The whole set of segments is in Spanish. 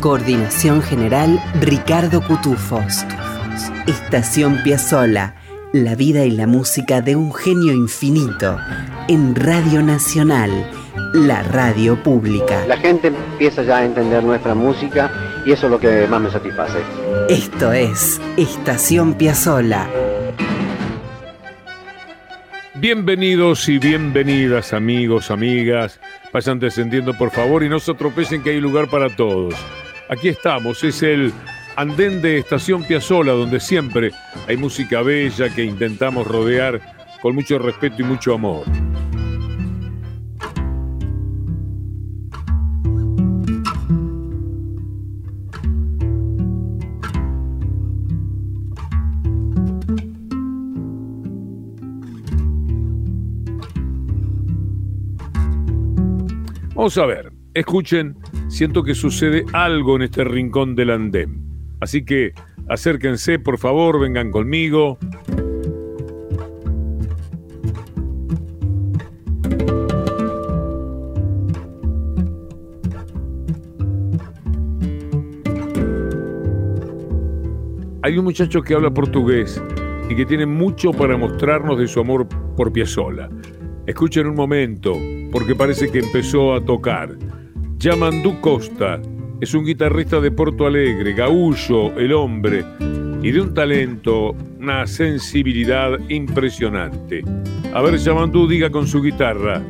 Coordinación general Ricardo Cutufos. Estación Piazzola, la vida y la música de un genio infinito en Radio Nacional, la radio pública. La gente empieza ya a entender nuestra música y eso es lo que más me satisface. Esto es Estación Piazzola. Bienvenidos y bienvenidas amigos, amigas. Vayan descendiendo por favor y no se atropellen que hay lugar para todos. Aquí estamos, es el andén de Estación Piazzola donde siempre hay música bella que intentamos rodear con mucho respeto y mucho amor. Vamos a ver, escuchen, siento que sucede algo en este rincón del andén. Así que acérquense, por favor, vengan conmigo. Hay un muchacho que habla portugués y que tiene mucho para mostrarnos de su amor por Piazzolla. Escuchen un momento, porque parece que empezó a tocar. Yamandú Costa es un guitarrista de Porto Alegre, gaullo, el hombre, y de un talento, una sensibilidad impresionante. A ver, Yamandú diga con su guitarra.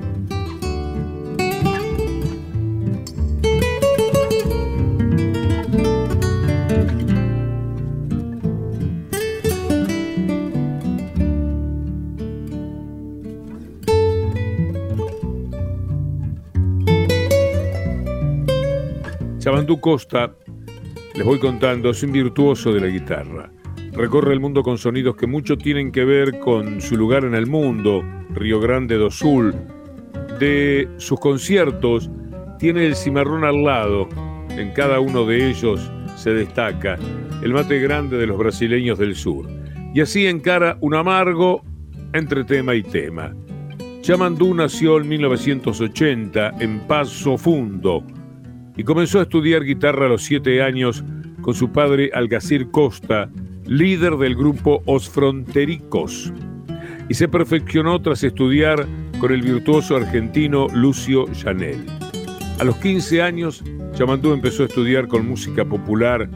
Chabandú Costa, les voy contando, es un virtuoso de la guitarra. Recorre el mundo con sonidos que mucho tienen que ver con su lugar en el mundo, Río Grande do Sul. De sus conciertos tiene el cimarrón al lado, en cada uno de ellos se destaca el mate grande de los brasileños del sur. Y así encara un amargo entre tema y tema. Chamandú nació en 1980 en Paso Fundo, y comenzó a estudiar guitarra a los siete años con su padre Algacir Costa, líder del grupo Os Frontericos, y se perfeccionó tras estudiar con el virtuoso argentino Lucio Janel. A los 15 años, Chamandú empezó a estudiar con música popular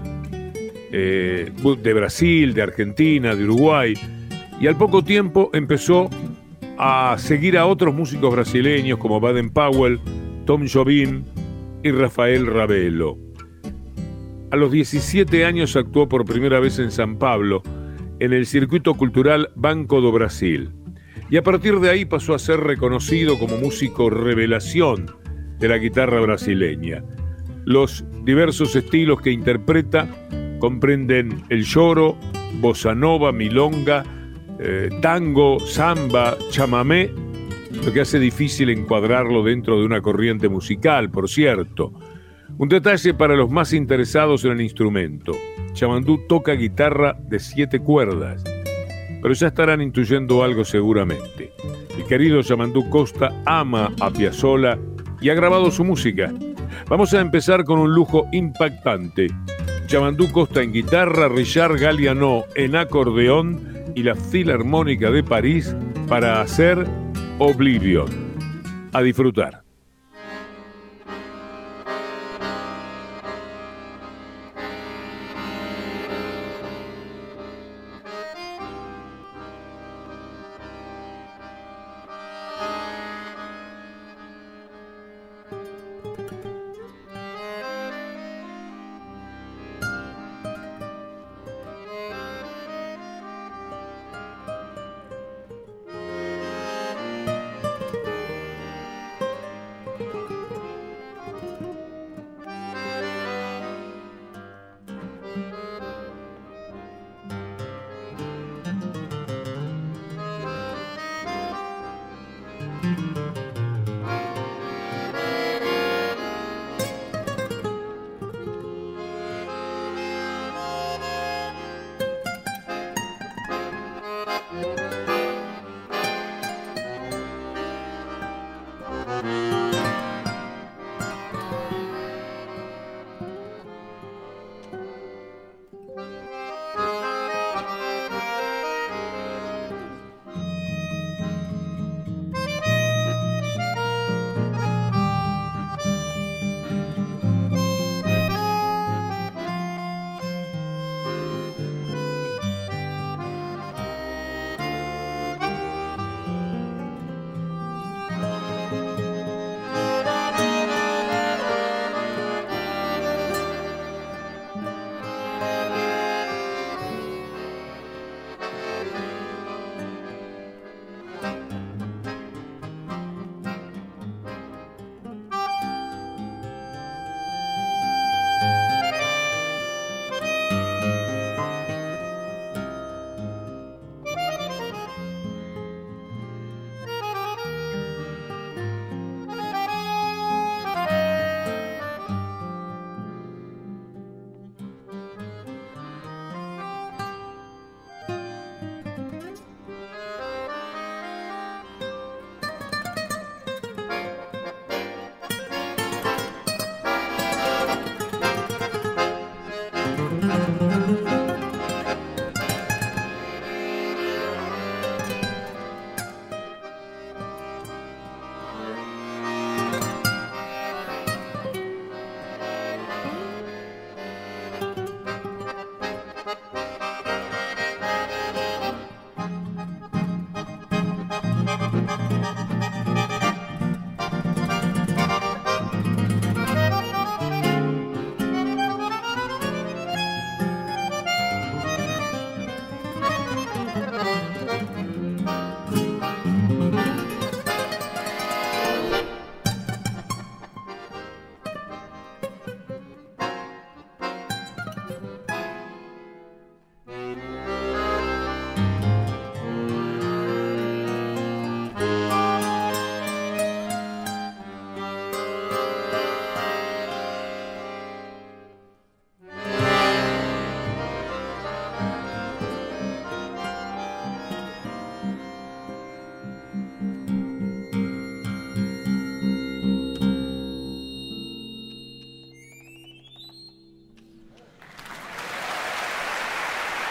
eh, de Brasil, de Argentina, de Uruguay, y al poco tiempo empezó a seguir a otros músicos brasileños como Baden Powell, Tom Jobim, y Rafael Ravelo. A los 17 años actuó por primera vez en San Pablo, en el circuito cultural Banco do Brasil, y a partir de ahí pasó a ser reconocido como músico revelación de la guitarra brasileña. Los diversos estilos que interpreta comprenden el lloro, bossa nova, milonga, eh, tango, samba, chamamé lo que hace difícil encuadrarlo dentro de una corriente musical, por cierto. Un detalle para los más interesados en el instrumento. Chamandú toca guitarra de siete cuerdas, pero ya estarán intuyendo algo seguramente. El querido Chamandú Costa ama a Piazzolla y ha grabado su música. Vamos a empezar con un lujo impactante. Chamandú Costa en guitarra, Richard Galliano en acordeón y la Filarmónica de París para hacer Oblivion. A disfrutar.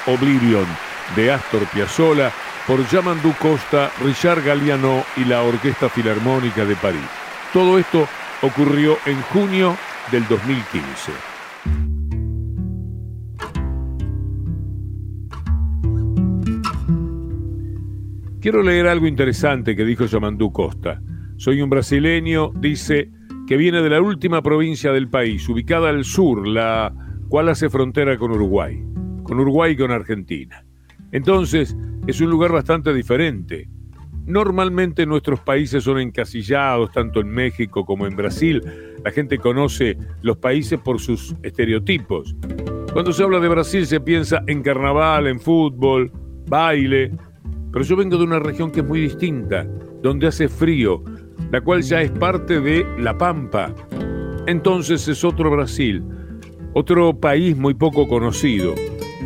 Oblivion de Astor Piazzolla por Yamandú Costa, Richard Galliano y la Orquesta Filarmónica de París. Todo esto ocurrió en junio del 2015. Quiero leer algo interesante que dijo Yamandú Costa. Soy un brasileño, dice, que viene de la última provincia del país, ubicada al sur, la cual hace frontera con Uruguay, con Uruguay y con Argentina. Entonces, es un lugar bastante diferente. Normalmente nuestros países son encasillados, tanto en México como en Brasil. La gente conoce los países por sus estereotipos. Cuando se habla de Brasil se piensa en carnaval, en fútbol, baile, pero yo vengo de una región que es muy distinta, donde hace frío, la cual ya es parte de La Pampa. Entonces es otro Brasil, otro país muy poco conocido,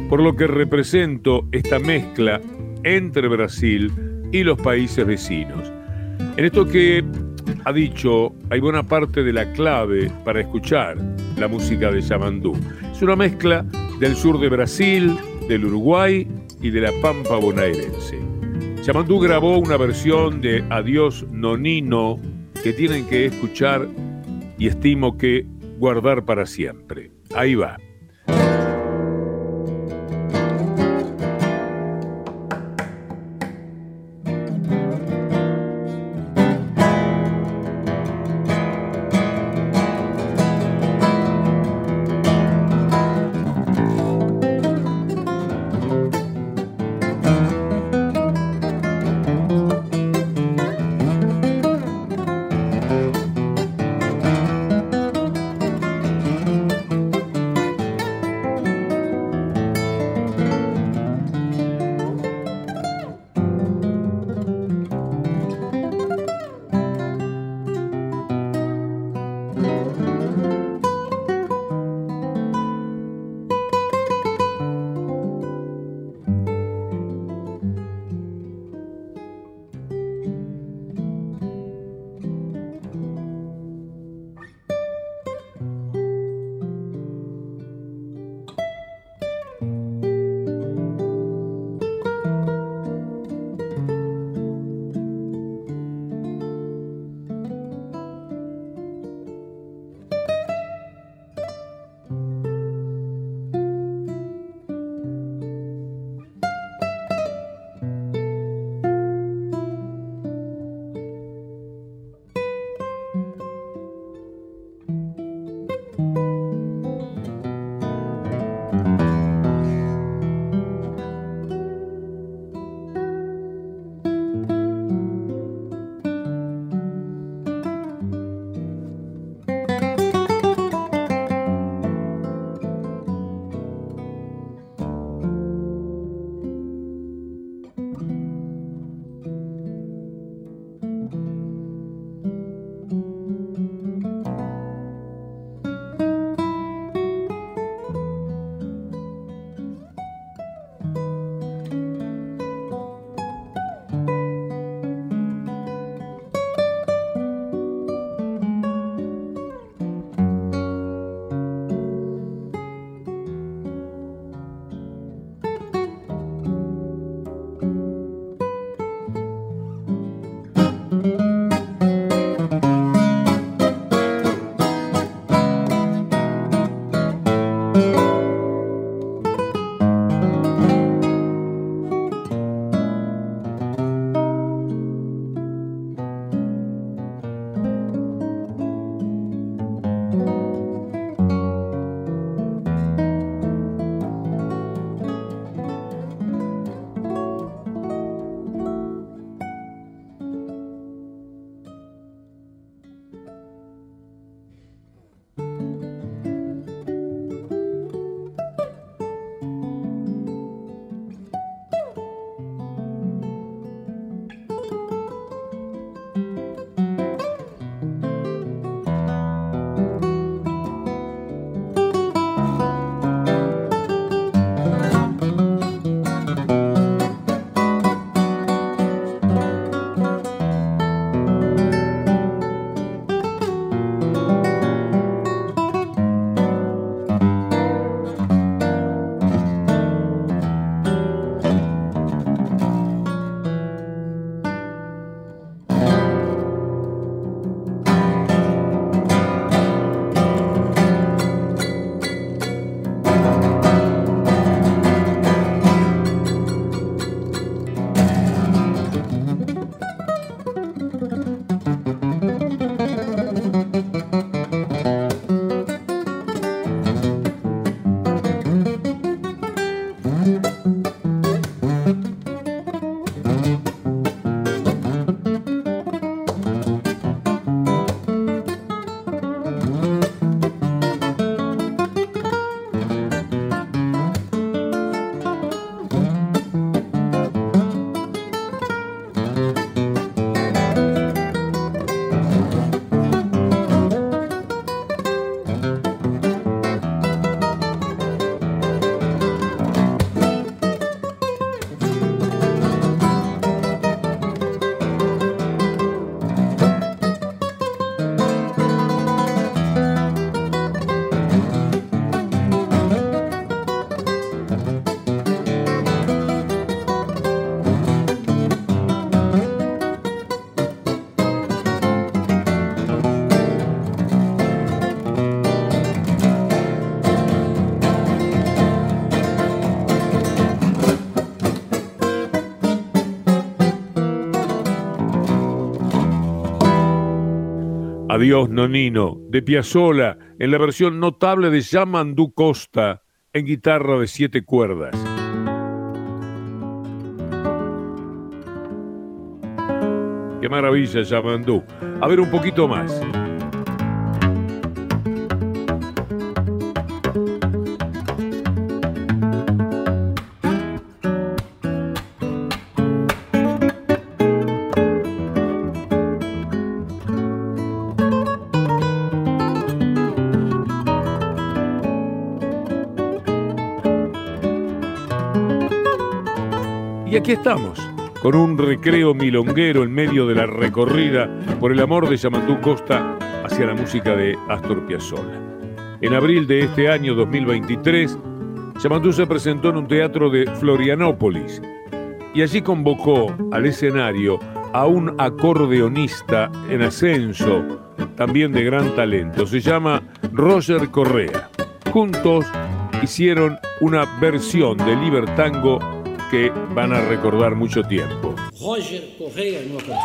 por lo que represento esta mezcla entre Brasil y los países vecinos. En esto que ha dicho, hay buena parte de la clave para escuchar la música de Yamandú. Es una mezcla del sur de Brasil, del Uruguay y de la Pampa bonaerense. Yamandú grabó una versión de Adiós Nonino que tienen que escuchar y estimo que guardar para siempre. Ahí va. Adiós Nonino, de Piazzola, en la versión notable de Yamandú Costa, en guitarra de siete cuerdas. Qué maravilla Yamandú. A ver un poquito más. Aquí estamos, con un recreo milonguero en medio de la recorrida por el amor de Yamandú Costa hacia la música de Astor Piazzolla. En abril de este año 2023, Yamandú se presentó en un teatro de Florianópolis y allí convocó al escenario a un acordeonista en ascenso, también de gran talento. Se llama Roger Correa. Juntos hicieron una versión de Libertango que van a recordar mucho tiempo. Roger Correa no canción.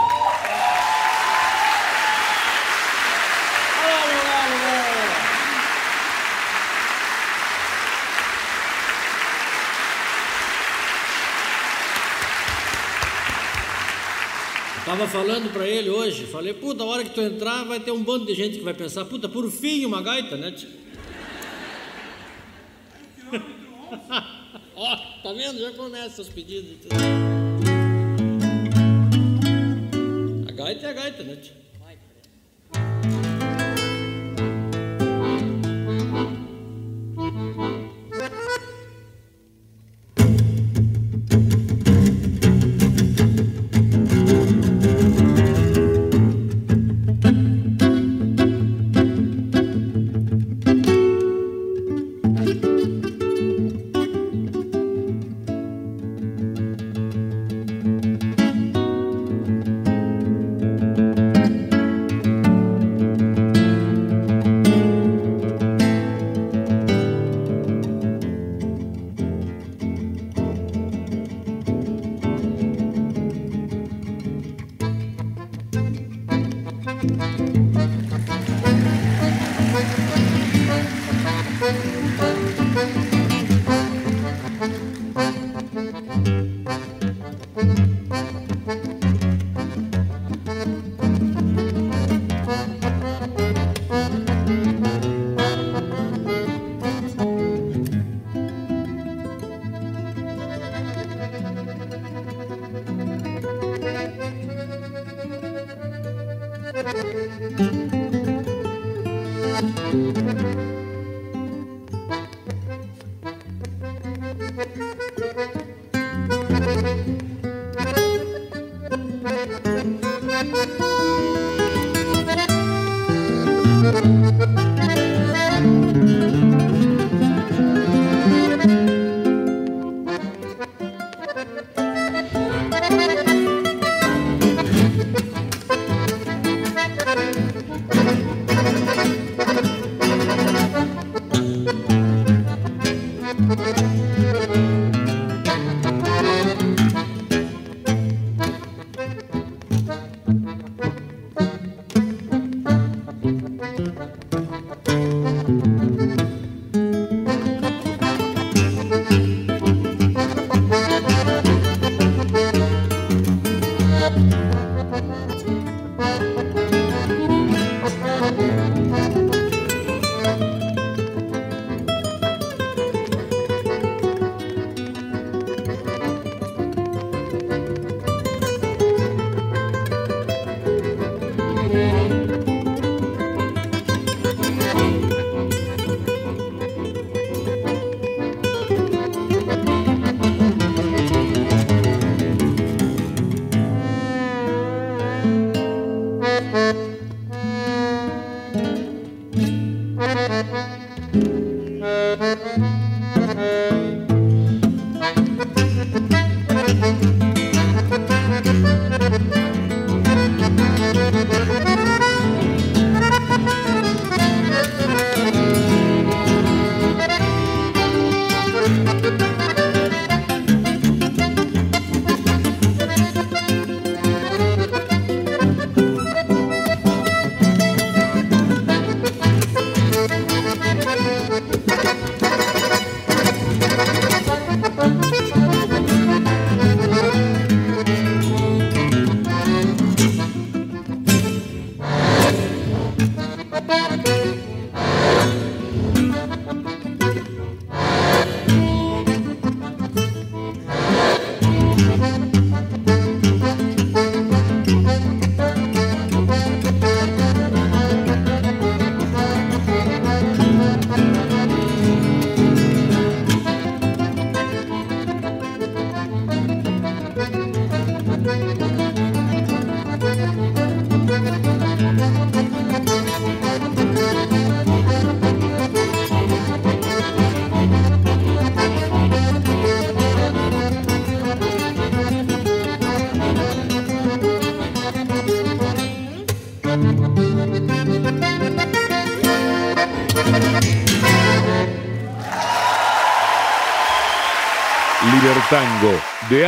Tava falando para ele hoje, falei, puta, a hora que tu entrar vai ter um bando de gente que vai pensar, puta, por fim uma gaita, né? Ó, tá vendo? Já começa os pedidos. A gaita é a gaita, né?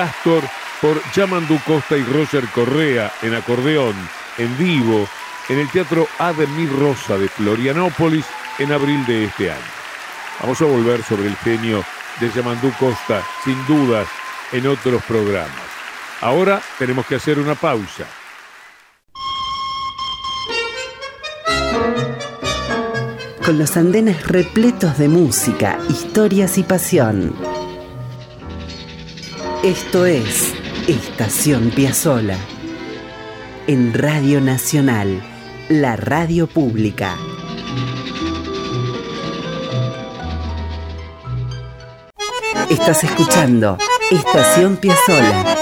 Astor por Yamandu Costa y Roger Correa en acordeón, en vivo, en el Teatro Ademir Rosa de Florianópolis en abril de este año. Vamos a volver sobre el genio de Yamandú Costa, sin dudas, en otros programas. Ahora tenemos que hacer una pausa. Con los andenes repletos de música, historias y pasión. Esto es Estación Piazzola. En Radio Nacional, la radio pública. Estás escuchando Estación Piazzola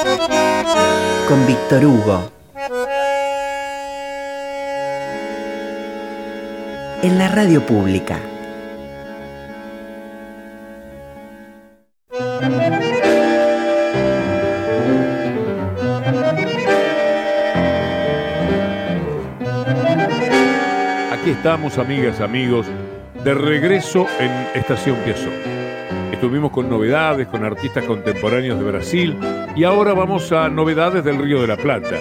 con Víctor Hugo. En la radio pública. Estamos, amigas, amigos, de regreso en Estación Piazzola. Estuvimos con novedades, con artistas contemporáneos de Brasil y ahora vamos a novedades del Río de la Plata.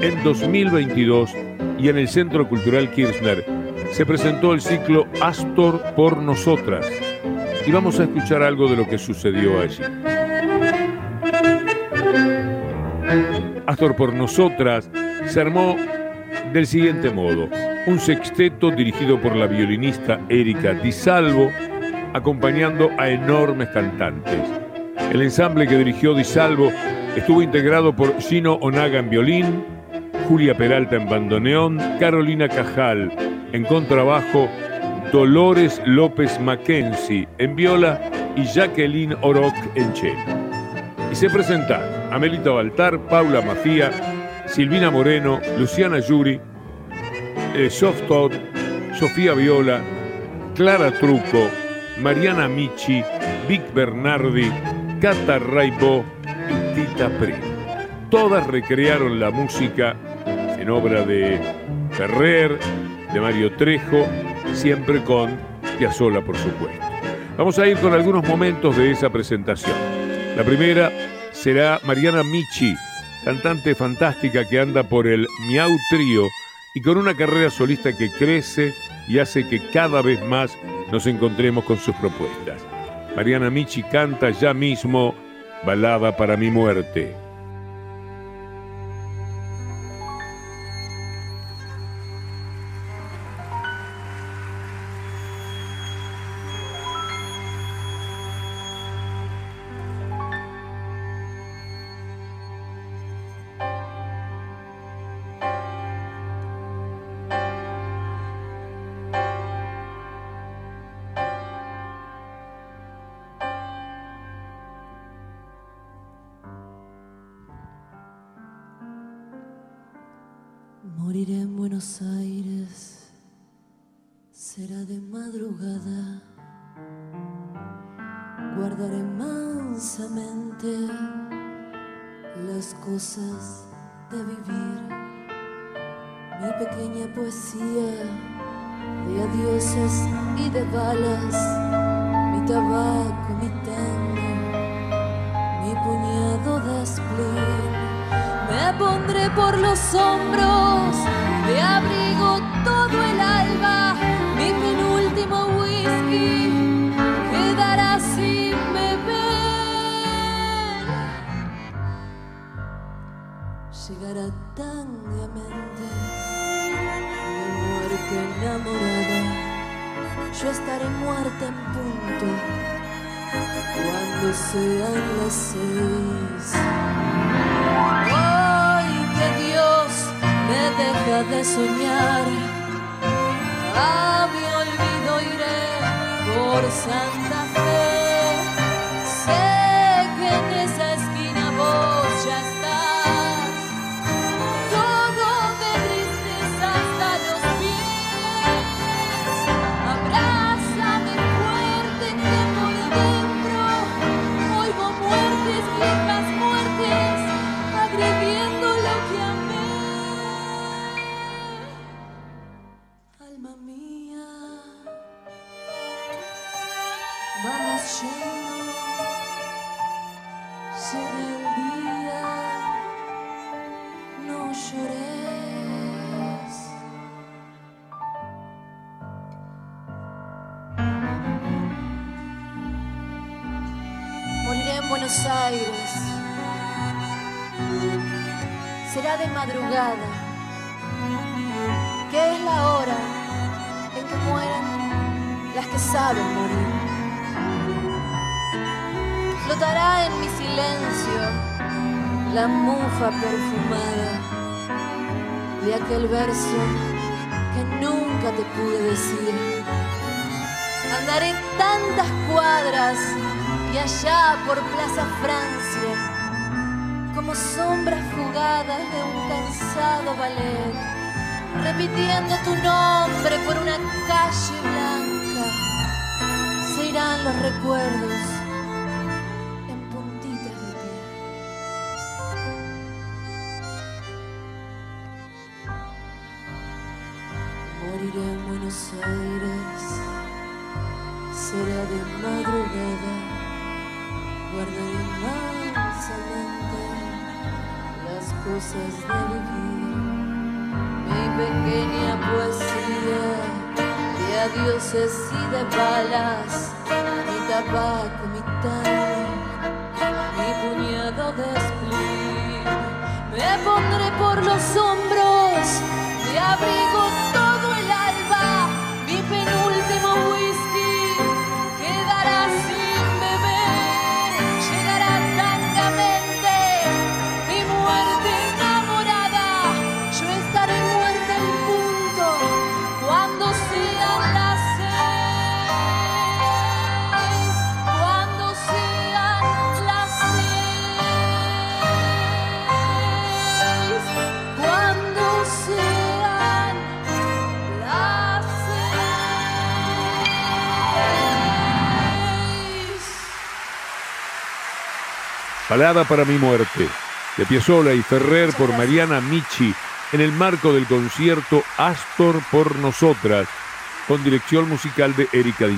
En 2022 y en el Centro Cultural Kirchner se presentó el ciclo Astor por Nosotras y vamos a escuchar algo de lo que sucedió allí. Astor por Nosotras se armó del siguiente modo. Un sexteto dirigido por la violinista Erika Di Salvo, acompañando a enormes cantantes. El ensamble que dirigió Di Salvo estuvo integrado por Gino Onaga en violín, Julia Peralta en bandoneón, Carolina Cajal en contrabajo, Dolores López Mackenzie en viola y Jacqueline Oroc en cello. Y se presentaron Amelita Baltar, Paula Mafía, Silvina Moreno, Luciana Yuri, eh, Soft Sofía Viola, Clara Truco, Mariana Michi, Vic Bernardi, Cata Raibo y Tita Pri. Todas recrearon la música en obra de Ferrer, de Mario Trejo, siempre con Piazzolla, por supuesto. Vamos a ir con algunos momentos de esa presentación. La primera será Mariana Michi, cantante fantástica que anda por el Miau Trío y con una carrera solista que crece y hace que cada vez más nos encontremos con sus propuestas. Mariana Michi canta ya mismo Balada para mi muerte. las cosas de vivir. Mi pequeña poesía de adioses y de balas, mi tabaco, mi tango, mi puñado de spleen. Me pondré por los hombros de abrigo todo el alba, mi penúltimo whisky. yo estaré muerta en punto cuando sean las seis. Hoy que Dios me deja de soñar, a mi olvido iré por Santa. Será de madrugada, que es la hora en que mueren las que saben morir. Flotará en mi silencio la mufa perfumada de aquel verso que nunca te pude decir. Andaré tantas cuadras y allá por Plaza Francia, como sombras fugadas de un cansado ballet, repitiendo tu nombre por una calle blanca, se irán los recuerdos Balada para mi muerte, de Piazzolla y Ferrer por Mariana Michi, en el marco del concierto Astor por Nosotras, con dirección musical de Erika Di.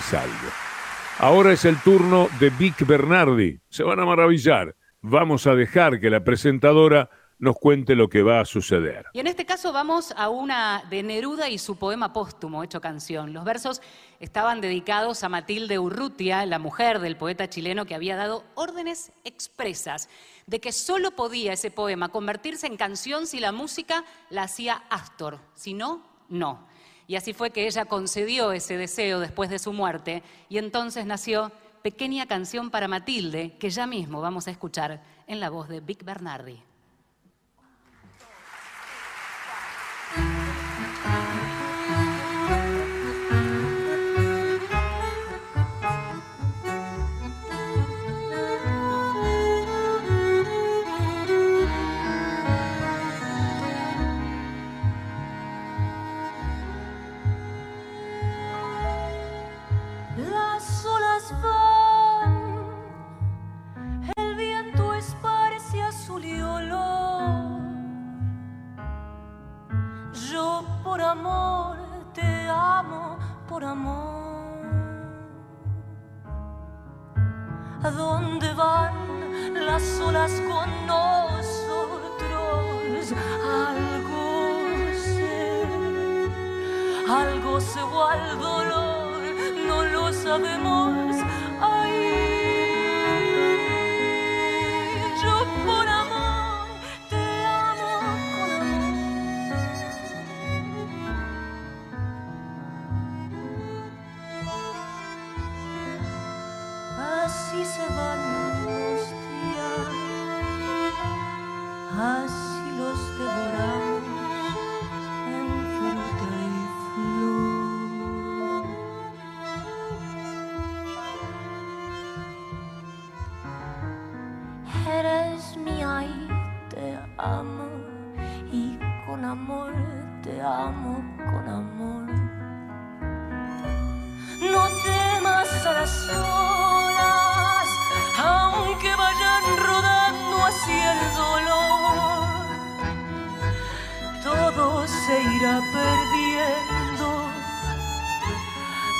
Ahora es el turno de Vic Bernardi. Se van a maravillar. Vamos a dejar que la presentadora nos cuente lo que va a suceder. Y en este caso vamos a una de Neruda y su poema póstumo hecho canción. Los versos estaban dedicados a Matilde Urrutia, la mujer del poeta chileno que había dado órdenes expresas de que solo podía ese poema convertirse en canción si la música la hacía Astor, si no, no. Y así fue que ella concedió ese deseo después de su muerte y entonces nació Pequeña canción para Matilde, que ya mismo vamos a escuchar en la voz de Vic Bernardi.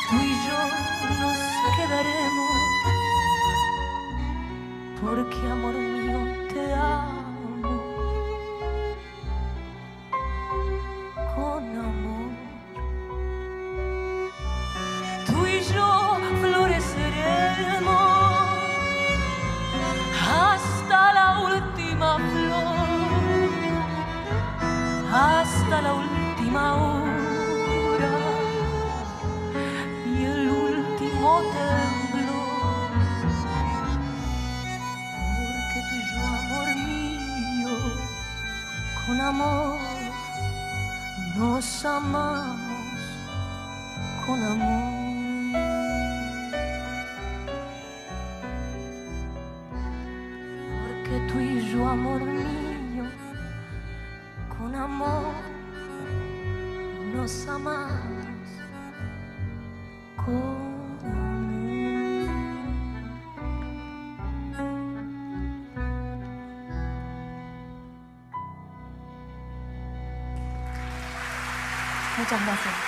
tú y yo nos quedaremos, porque amor mío te amo, con amor. Tú y yo floreceremos hasta la última flor, hasta la última hora. Amamos, con amor. Porque tú y yo, amor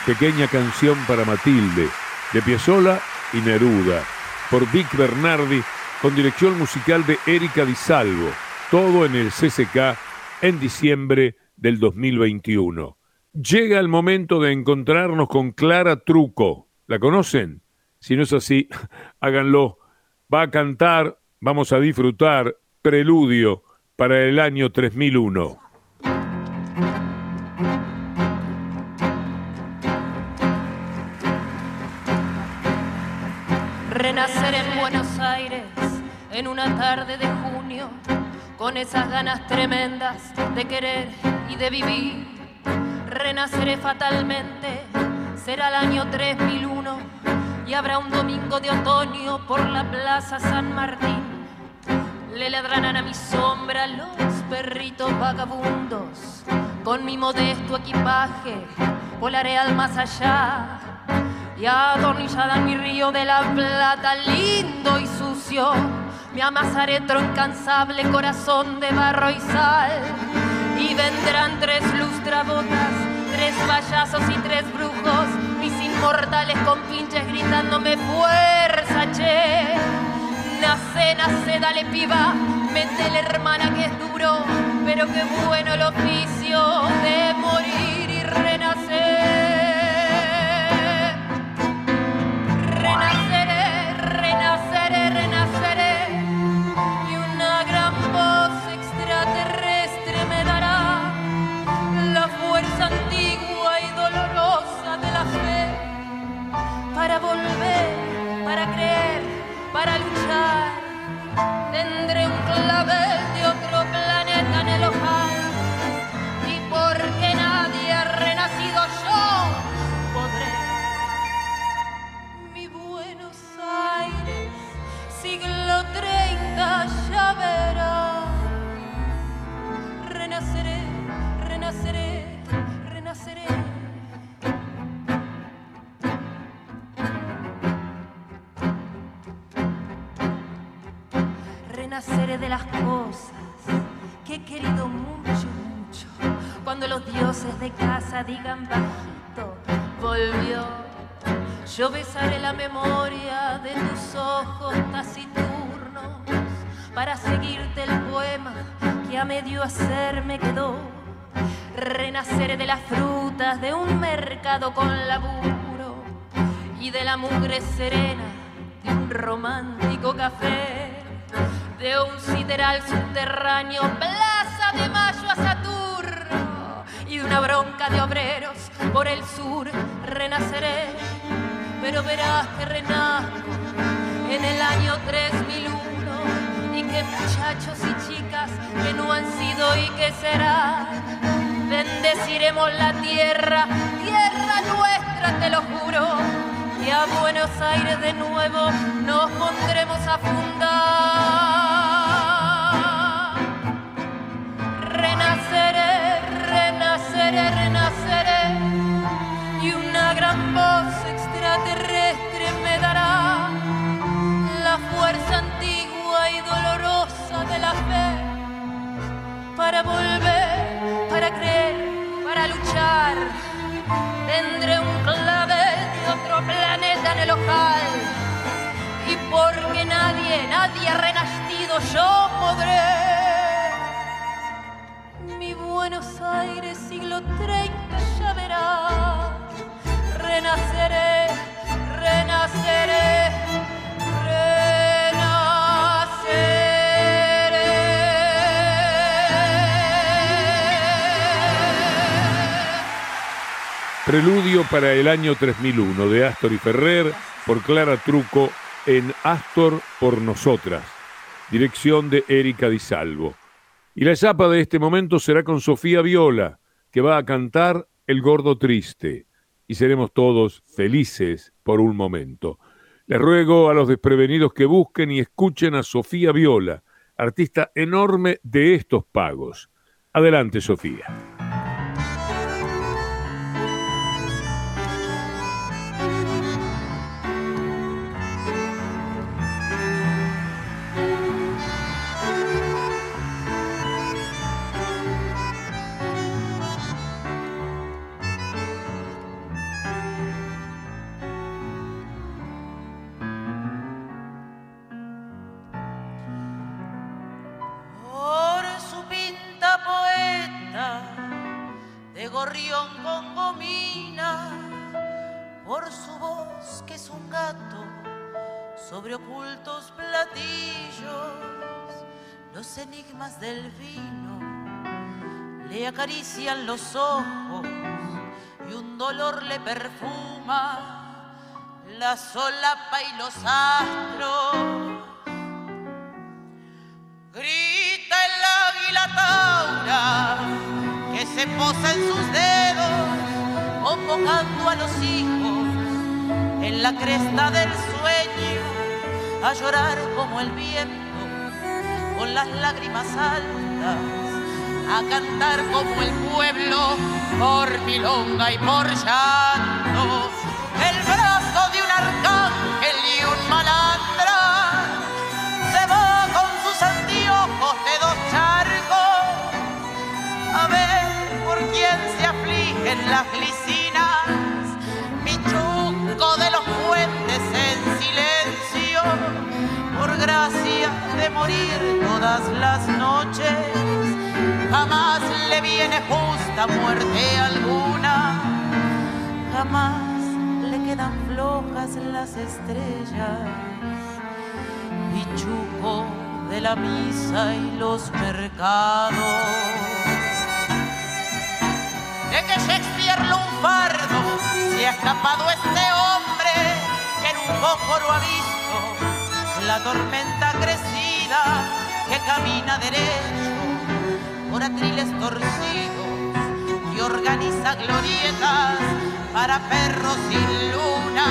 Pequeña canción para Matilde, de Piazzolla y Neruda, por Vic Bernardi, con dirección musical de Erika Di Salvo, todo en el CCK en diciembre del 2021. Llega el momento de encontrarnos con Clara Truco. ¿La conocen? Si no es así, háganlo. Va a cantar, vamos a disfrutar, Preludio para el año 3001. Renacer en Buenos Aires en una tarde de junio, con esas ganas tremendas de querer y de vivir. Renaceré fatalmente, será el año 3001 y habrá un domingo de otoño por la Plaza San Martín. Le ladrarán a mi sombra los perritos vagabundos. Con mi modesto equipaje volaré al más allá y adornillada en mi río de la plata, lindo y sucio, me amasaré incansable corazón de barro y sal. Y vendrán tres lustrabotas, tres payasos y tres brujos, mis inmortales compinches gritándome fuerza, che. Nace, nace, dale piba, métele hermana que es duro, pero qué bueno el oficio de morir para creer, para luchar. Tendré un clavel de otro planeta en el ojal Renaceré de las cosas que he querido mucho, mucho. Cuando los dioses de casa digan bajito, volvió. Yo besaré la memoria de tus ojos taciturnos para seguirte el poema que a medio hacer me quedó. Renaceré de las frutas de un mercado con laburo y de la mugre serena de un romántico café, de un sideral subterráneo, plaza de mayo a Saturno y de una bronca de obreros por el sur. Renaceré pero verás que renazco en el año 3001 y que muchachos y chicas que no han sido y que serán, bendeciremos la tierra, tierra nuestra, te lo juro, y a Buenos Aires de nuevo nos pondremos a fundar. Tendré un clavel de otro planeta en el ojal y porque nadie, nadie ha renacido, yo podré. Mi Buenos Aires siglo 30 ya renaceré, renaceré, renaceré. Preludio para el año 3001 de Astor y Ferrer por Clara Truco en Astor por Nosotras. Dirección de Erika Di Salvo. Y la etapa de este momento será con Sofía Viola, que va a cantar El Gordo Triste. Y seremos todos felices por un momento. Les ruego a los desprevenidos que busquen y escuchen a Sofía Viola, artista enorme de estos pagos. Adelante, Sofía. Enigmas del vino le acarician los ojos y un dolor le perfuma la solapa y los astros. Grita el águila taura que se posa en sus dedos, convocando a los hijos en la cresta del sueño a llorar como el viento, las lágrimas altas, a cantar como el pueblo, por milonga y por llanto. El brazo de un arcángel y un malandra se va con sus anteojos de dos charcos a ver por quién se afligen las glicinas, mi chuco de los puentes en silencio por gracia morir todas las noches, jamás le viene justa muerte alguna, jamás le quedan flojas las estrellas, pichuco de la misa y los mercados. De que Shakespeare un fardo se ha escapado este hombre que en un poco lo ha visto la tormenta que camina derecho por atriles torcidos y organiza glorietas para perros sin luna.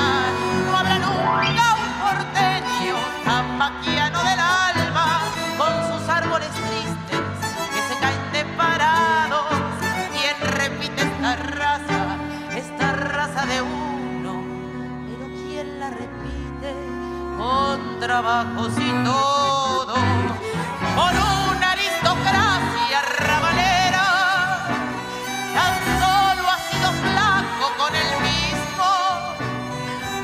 No habrá nunca un porteño tan maquiano del alma con sus árboles tristes que se caen de parados. ¿Quién repite esta raza, esta raza de uno? Con trabajos y todo, por una aristocracia rabalera, tan solo ha sido flaco con el mismo,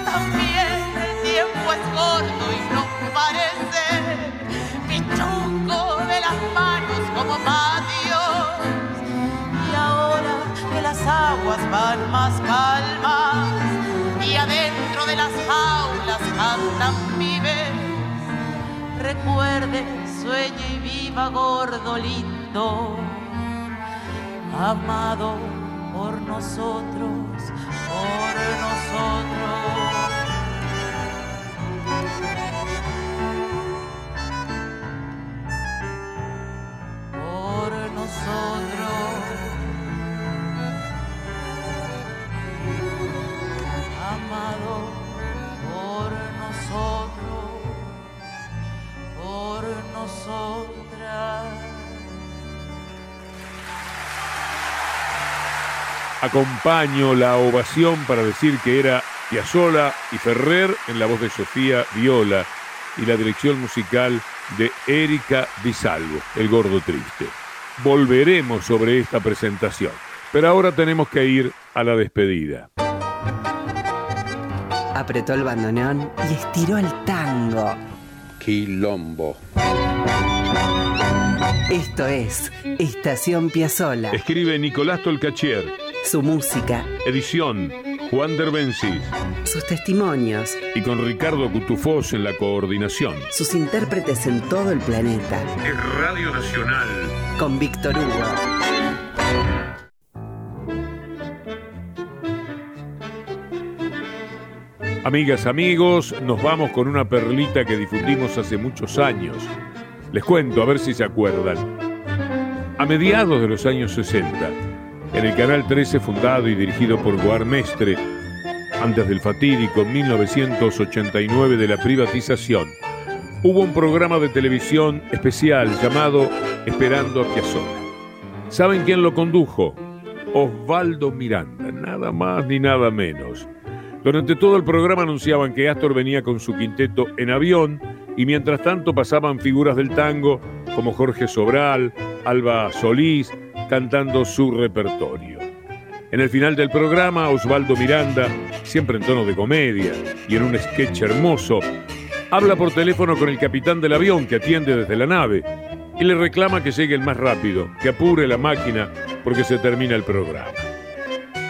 también el tiempo es corto y no parece. Pichuco de las manos como patios, y ahora que las aguas van más calmas, y adentro de las jaulas cantan vive. Recuerde, sueñe y viva gordo lindo, amado por nosotros, por nosotros. Nosotras. Acompaño la ovación para decir que era Piazzola y Ferrer en la voz de Sofía Viola y la dirección musical de Erika Di Salvo, El Gordo Triste. Volveremos sobre esta presentación, pero ahora tenemos que ir a la despedida apretó el bandoneón y estiró el tango. Quilombo. Esto es Estación Piazzola. Escribe Nicolás Tolcachier. Su música. Edición Juan Derbencis. Sus testimonios. Y con Ricardo Cutufós en la coordinación. Sus intérpretes en todo el planeta. Es Radio Nacional. Con Víctor Hugo. Amigas, amigos, nos vamos con una perlita que difundimos hace muchos años. Les cuento, a ver si se acuerdan. A mediados de los años 60, en el Canal 13 fundado y dirigido por Guarmestre, antes del fatídico 1989 de la privatización, hubo un programa de televisión especial llamado Esperando a Piazzolla. ¿Saben quién lo condujo? Osvaldo Miranda, nada más ni nada menos. Durante todo el programa anunciaban que Astor venía con su quinteto en avión y mientras tanto pasaban figuras del tango como Jorge Sobral, Alba Solís, cantando su repertorio. En el final del programa, Osvaldo Miranda, siempre en tono de comedia y en un sketch hermoso, habla por teléfono con el capitán del avión que atiende desde la nave y le reclama que llegue el más rápido, que apure la máquina porque se termina el programa.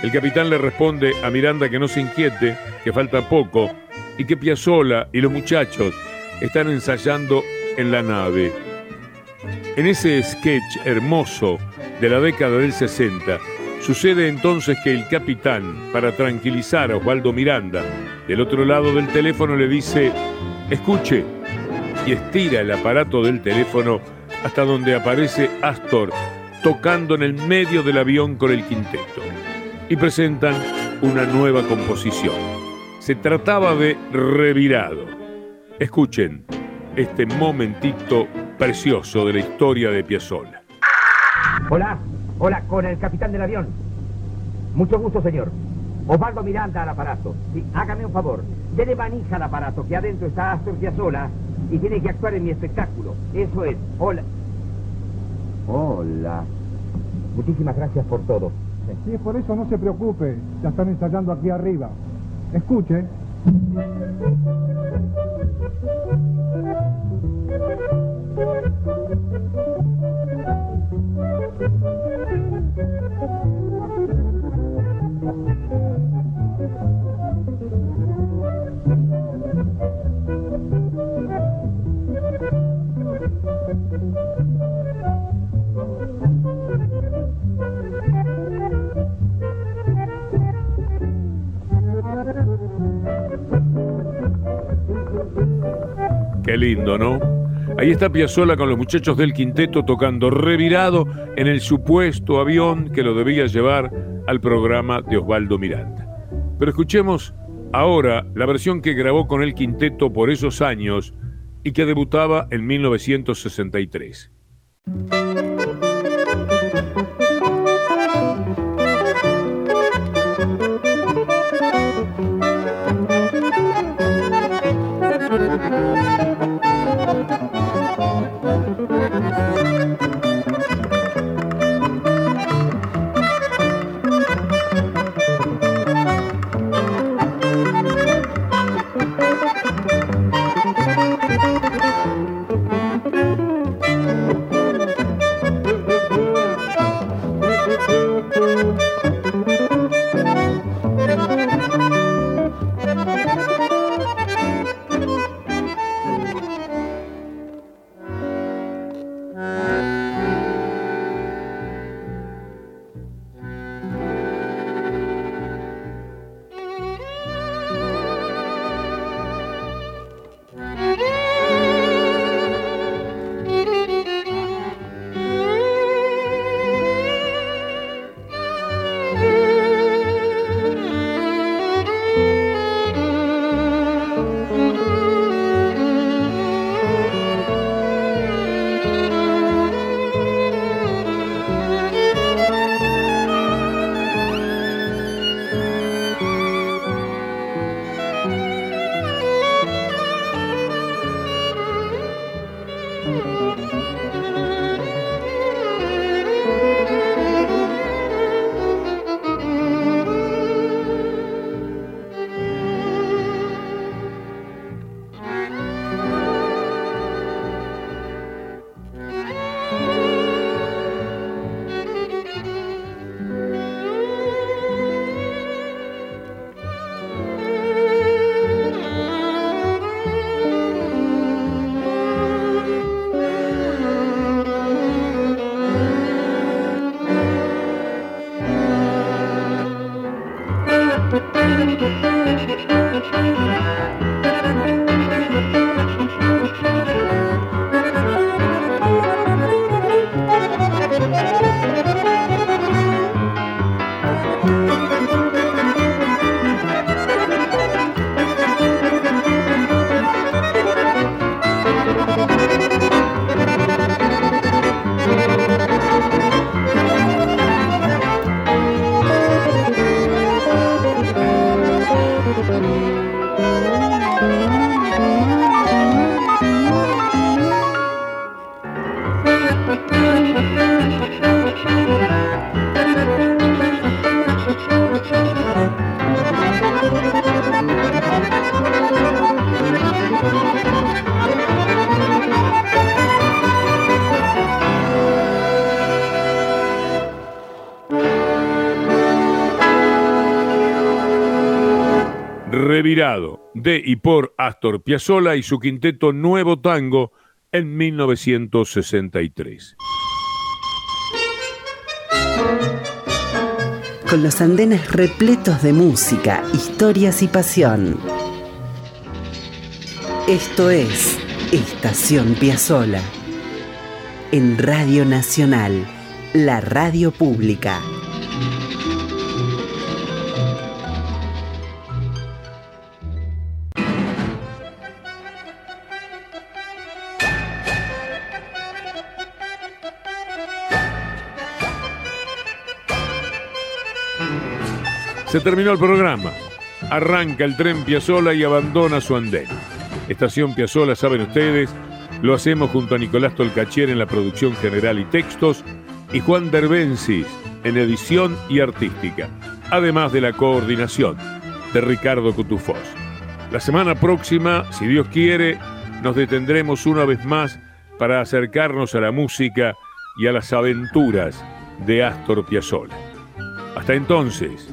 El capitán le responde a Miranda que no se inquiete, que falta poco y que Piazzola y los muchachos están ensayando en la nave. En ese sketch hermoso de la década del 60, Sucede entonces que el capitán, para tranquilizar a Osvaldo Miranda, del otro lado del teléfono le dice, escuche, y estira el aparato del teléfono hasta donde aparece Astor tocando en el medio del avión con el quinteto. Y presentan una nueva composición. Se trataba de Revirado. Escuchen este momentito precioso de la historia de Piazzolla. Hola, Hola, con el capitán del avión. Mucho gusto, señor. Osvaldo Miranda al aparato. Sí, hágame un favor. Dele manija al aparato, que adentro está Astor Piazzolla y tiene que actuar en mi espectáculo. Eso es. Hola. Hola. Muchísimas gracias por todo. Sí, por eso no se preocupe. Ya están ensayando aquí arriba. Escuche. Qué lindo, ¿no? Ahí está Piazzola con los muchachos del quinteto tocando revirado en el supuesto avión que lo debía llevar al programa de Osvaldo Miranda. Pero escuchemos ahora la versión que grabó con el quinteto por esos años y que debutaba en 1963. De y por Astor Piazzolla y su quinteto Nuevo Tango en 1963. Con los andenes repletos de música, historias y pasión. Esto es Estación Piazzola. En Radio Nacional, la radio pública. Se terminó el programa. Arranca el tren Piazzola y abandona su andén. Estación Piazzola, saben ustedes, lo hacemos junto a Nicolás Tolcachier en la producción general y textos y Juan Derbensis en edición y artística, además de la coordinación de Ricardo Cutufós. La semana próxima, si Dios quiere, nos detendremos una vez más para acercarnos a la música y a las aventuras de Astor Piazzolla. Hasta entonces,